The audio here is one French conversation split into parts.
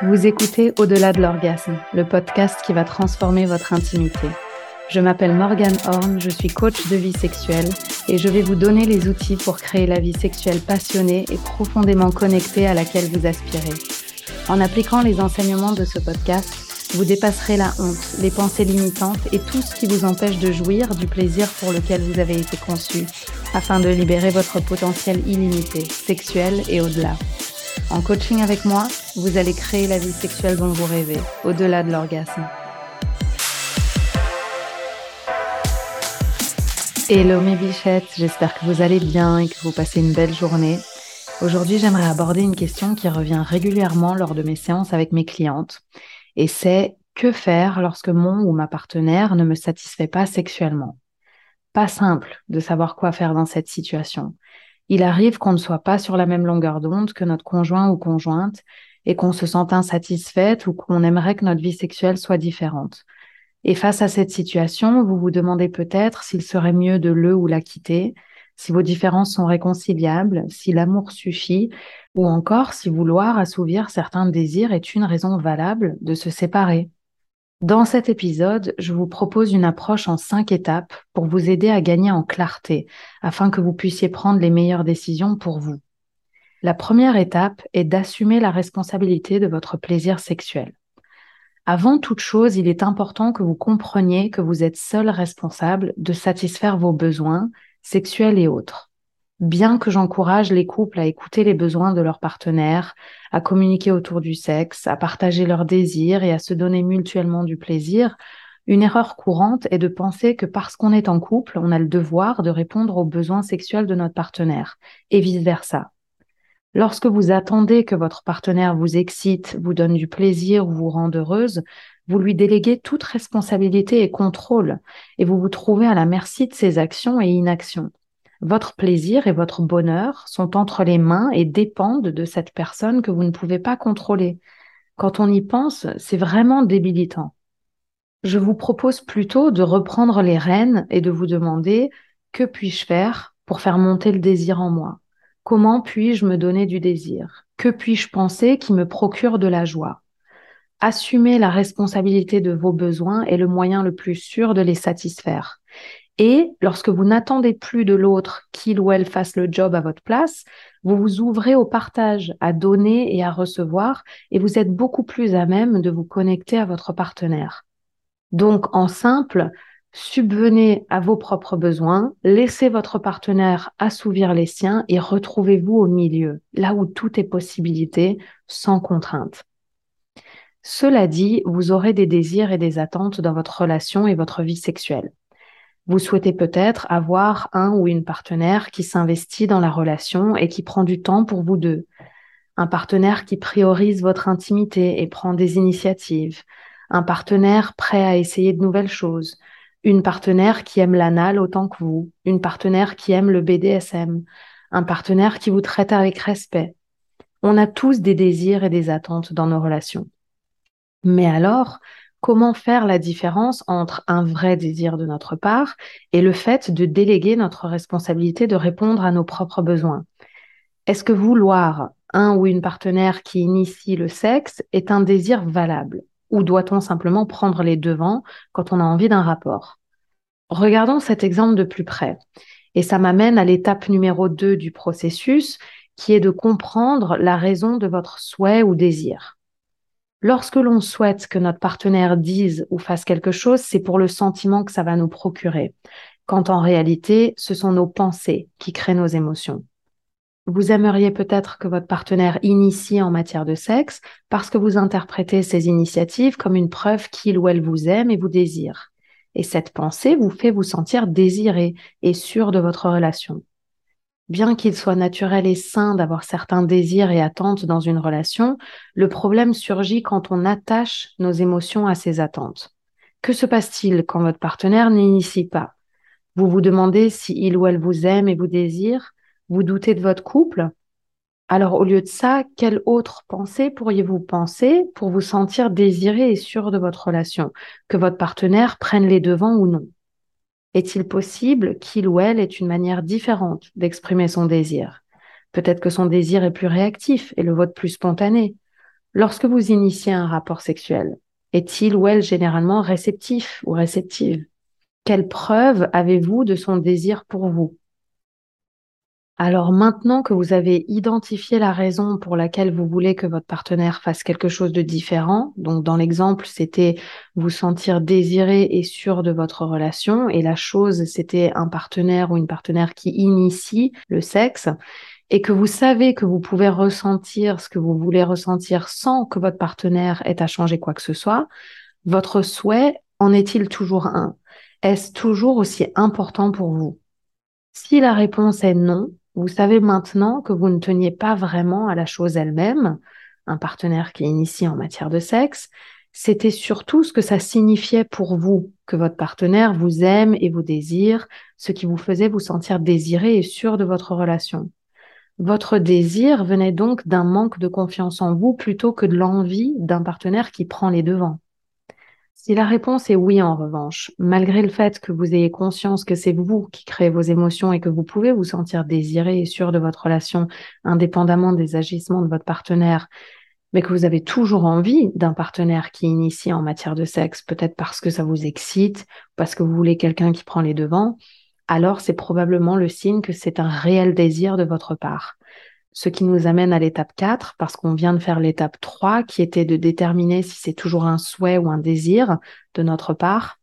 Vous écoutez Au-delà de l'orgasme, le podcast qui va transformer votre intimité. Je m'appelle Morgane Horn, je suis coach de vie sexuelle et je vais vous donner les outils pour créer la vie sexuelle passionnée et profondément connectée à laquelle vous aspirez. En appliquant les enseignements de ce podcast, vous dépasserez la honte, les pensées limitantes et tout ce qui vous empêche de jouir du plaisir pour lequel vous avez été conçu, afin de libérer votre potentiel illimité, sexuel et au-delà. En coaching avec moi, vous allez créer la vie sexuelle dont vous rêvez, au-delà de l'orgasme. Hello mes bichettes, j'espère que vous allez bien et que vous passez une belle journée. Aujourd'hui, j'aimerais aborder une question qui revient régulièrement lors de mes séances avec mes clientes. Et c'est que faire lorsque mon ou ma partenaire ne me satisfait pas sexuellement? Pas simple de savoir quoi faire dans cette situation. Il arrive qu'on ne soit pas sur la même longueur d'onde que notre conjoint ou conjointe et qu'on se sente insatisfaite ou qu'on aimerait que notre vie sexuelle soit différente. Et face à cette situation, vous vous demandez peut-être s'il serait mieux de le ou la quitter, si vos différences sont réconciliables, si l'amour suffit, ou encore si vouloir assouvir certains désirs est une raison valable de se séparer. Dans cet épisode, je vous propose une approche en cinq étapes pour vous aider à gagner en clarté, afin que vous puissiez prendre les meilleures décisions pour vous. La première étape est d'assumer la responsabilité de votre plaisir sexuel. Avant toute chose, il est important que vous compreniez que vous êtes seul responsable de satisfaire vos besoins sexuels et autres. Bien que j'encourage les couples à écouter les besoins de leur partenaire, à communiquer autour du sexe, à partager leurs désirs et à se donner mutuellement du plaisir, une erreur courante est de penser que parce qu'on est en couple, on a le devoir de répondre aux besoins sexuels de notre partenaire, et vice-versa. Lorsque vous attendez que votre partenaire vous excite, vous donne du plaisir ou vous rende heureuse, vous lui déléguez toute responsabilité et contrôle et vous vous trouvez à la merci de ses actions et inactions. Votre plaisir et votre bonheur sont entre les mains et dépendent de cette personne que vous ne pouvez pas contrôler. Quand on y pense, c'est vraiment débilitant. Je vous propose plutôt de reprendre les rênes et de vous demander que puis-je faire pour faire monter le désir en moi? Comment puis-je me donner du désir? Que puis-je penser qui me procure de la joie? Assumer la responsabilité de vos besoins est le moyen le plus sûr de les satisfaire. Et lorsque vous n'attendez plus de l'autre qu'il ou elle fasse le job à votre place, vous vous ouvrez au partage, à donner et à recevoir, et vous êtes beaucoup plus à même de vous connecter à votre partenaire. Donc, en simple, subvenez à vos propres besoins, laissez votre partenaire assouvir les siens et retrouvez-vous au milieu, là où tout est possibilité, sans contrainte. Cela dit, vous aurez des désirs et des attentes dans votre relation et votre vie sexuelle. Vous souhaitez peut-être avoir un ou une partenaire qui s'investit dans la relation et qui prend du temps pour vous deux. Un partenaire qui priorise votre intimité et prend des initiatives. Un partenaire prêt à essayer de nouvelles choses une partenaire qui aime l'anal autant que vous, une partenaire qui aime le BDSM, un partenaire qui vous traite avec respect. On a tous des désirs et des attentes dans nos relations. Mais alors, comment faire la différence entre un vrai désir de notre part et le fait de déléguer notre responsabilité de répondre à nos propres besoins Est-ce que vouloir un ou une partenaire qui initie le sexe est un désir valable? Ou doit-on simplement prendre les devants quand on a envie d'un rapport? Regardons cet exemple de plus près. Et ça m'amène à l'étape numéro 2 du processus, qui est de comprendre la raison de votre souhait ou désir. Lorsque l'on souhaite que notre partenaire dise ou fasse quelque chose, c'est pour le sentiment que ça va nous procurer, quand en réalité, ce sont nos pensées qui créent nos émotions. Vous aimeriez peut-être que votre partenaire initie en matière de sexe parce que vous interprétez ces initiatives comme une preuve qu'il ou elle vous aime et vous désire. Et cette pensée vous fait vous sentir désiré et sûr de votre relation. Bien qu'il soit naturel et sain d'avoir certains désirs et attentes dans une relation, le problème surgit quand on attache nos émotions à ces attentes. Que se passe-t-il quand votre partenaire n'initie pas? Vous vous demandez si il ou elle vous aime et vous désire? Vous doutez de votre couple? Alors au lieu de ça, quelle autre pensée pourriez-vous penser pour vous sentir désiré et sûr de votre relation? Que votre partenaire prenne les devants ou non? Est-il possible qu'il ou elle ait une manière différente d'exprimer son désir? Peut-être que son désir est plus réactif et le vôtre plus spontané. Lorsque vous initiez un rapport sexuel, est-il ou elle généralement réceptif ou réceptive? Quelle preuve avez-vous de son désir pour vous? Alors maintenant que vous avez identifié la raison pour laquelle vous voulez que votre partenaire fasse quelque chose de différent, donc dans l'exemple, c'était vous sentir désiré et sûr de votre relation, et la chose, c'était un partenaire ou une partenaire qui initie le sexe, et que vous savez que vous pouvez ressentir ce que vous voulez ressentir sans que votre partenaire ait à changer quoi que ce soit, votre souhait en est-il toujours un? Est-ce toujours aussi important pour vous? Si la réponse est non, vous savez maintenant que vous ne teniez pas vraiment à la chose elle-même, un partenaire qui est initié en matière de sexe, c'était surtout ce que ça signifiait pour vous, que votre partenaire vous aime et vous désire, ce qui vous faisait vous sentir désiré et sûr de votre relation. Votre désir venait donc d'un manque de confiance en vous plutôt que de l'envie d'un partenaire qui prend les devants. Si la réponse est oui, en revanche, malgré le fait que vous ayez conscience que c'est vous qui créez vos émotions et que vous pouvez vous sentir désiré et sûr de votre relation indépendamment des agissements de votre partenaire, mais que vous avez toujours envie d'un partenaire qui initie en matière de sexe, peut-être parce que ça vous excite, parce que vous voulez quelqu'un qui prend les devants, alors c'est probablement le signe que c'est un réel désir de votre part. Ce qui nous amène à l'étape 4, parce qu'on vient de faire l'étape 3, qui était de déterminer si c'est toujours un souhait ou un désir de notre part.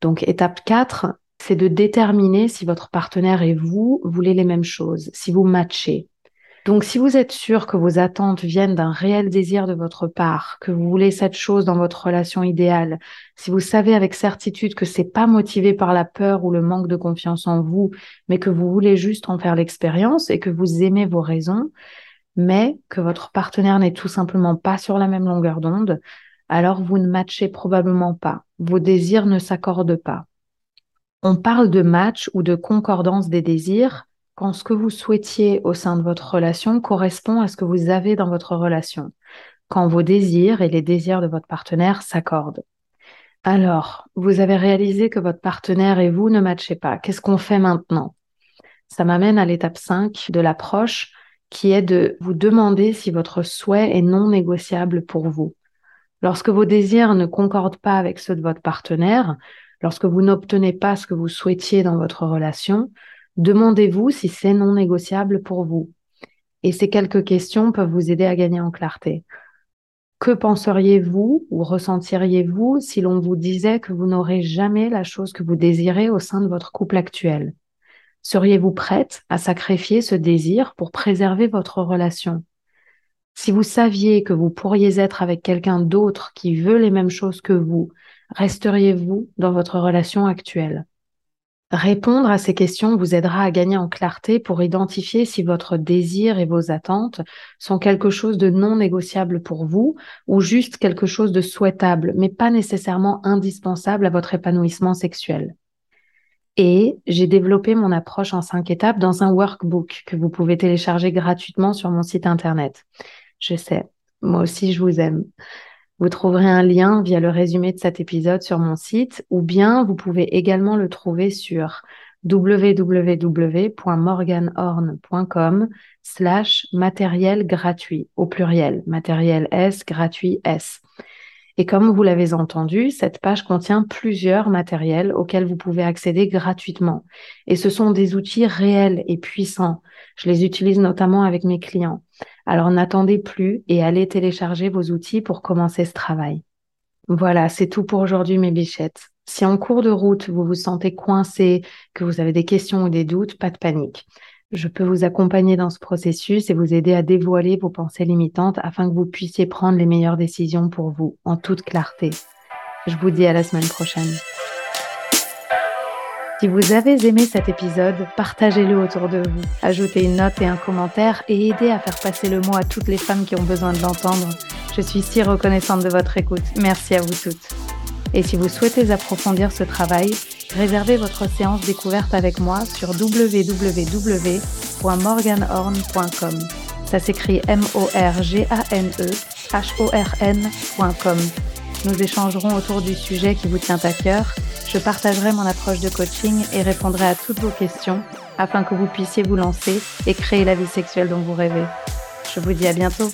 Donc étape 4, c'est de déterminer si votre partenaire et vous voulez les mêmes choses, si vous matchez. Donc, si vous êtes sûr que vos attentes viennent d'un réel désir de votre part, que vous voulez cette chose dans votre relation idéale, si vous savez avec certitude que c'est pas motivé par la peur ou le manque de confiance en vous, mais que vous voulez juste en faire l'expérience et que vous aimez vos raisons, mais que votre partenaire n'est tout simplement pas sur la même longueur d'onde, alors vous ne matchez probablement pas. Vos désirs ne s'accordent pas. On parle de match ou de concordance des désirs quand ce que vous souhaitiez au sein de votre relation correspond à ce que vous avez dans votre relation, quand vos désirs et les désirs de votre partenaire s'accordent. Alors, vous avez réalisé que votre partenaire et vous ne matchez pas. Qu'est-ce qu'on fait maintenant? Ça m'amène à l'étape 5 de l'approche qui est de vous demander si votre souhait est non négociable pour vous. Lorsque vos désirs ne concordent pas avec ceux de votre partenaire, lorsque vous n'obtenez pas ce que vous souhaitiez dans votre relation, Demandez-vous si c'est non négociable pour vous. Et ces quelques questions peuvent vous aider à gagner en clarté. Que penseriez-vous ou ressentiriez-vous si l'on vous disait que vous n'aurez jamais la chose que vous désirez au sein de votre couple actuel? Seriez-vous prête à sacrifier ce désir pour préserver votre relation? Si vous saviez que vous pourriez être avec quelqu'un d'autre qui veut les mêmes choses que vous, resteriez-vous dans votre relation actuelle? Répondre à ces questions vous aidera à gagner en clarté pour identifier si votre désir et vos attentes sont quelque chose de non négociable pour vous ou juste quelque chose de souhaitable, mais pas nécessairement indispensable à votre épanouissement sexuel. Et j'ai développé mon approche en cinq étapes dans un workbook que vous pouvez télécharger gratuitement sur mon site internet. Je sais, moi aussi je vous aime. Vous trouverez un lien via le résumé de cet épisode sur mon site ou bien vous pouvez également le trouver sur www.morganhorn.com slash matériel gratuit au pluriel, matériel S, gratuit S. Et comme vous l'avez entendu, cette page contient plusieurs matériels auxquels vous pouvez accéder gratuitement. Et ce sont des outils réels et puissants. Je les utilise notamment avec mes clients. Alors n'attendez plus et allez télécharger vos outils pour commencer ce travail. Voilà, c'est tout pour aujourd'hui mes bichettes. Si en cours de route vous vous sentez coincé, que vous avez des questions ou des doutes, pas de panique. Je peux vous accompagner dans ce processus et vous aider à dévoiler vos pensées limitantes afin que vous puissiez prendre les meilleures décisions pour vous en toute clarté. Je vous dis à la semaine prochaine. Si vous avez aimé cet épisode, partagez-le autour de vous, ajoutez une note et un commentaire et aidez à faire passer le mot à toutes les femmes qui ont besoin de l'entendre. Je suis si reconnaissante de votre écoute. Merci à vous toutes. Et si vous souhaitez approfondir ce travail, réservez votre séance découverte avec moi sur www.morganhorn.com. Ça s'écrit M-O-R-G-A-N-E-H-O-R-N.com. Nous échangerons autour du sujet qui vous tient à cœur. Je partagerai mon approche de coaching et répondrai à toutes vos questions afin que vous puissiez vous lancer et créer la vie sexuelle dont vous rêvez. Je vous dis à bientôt.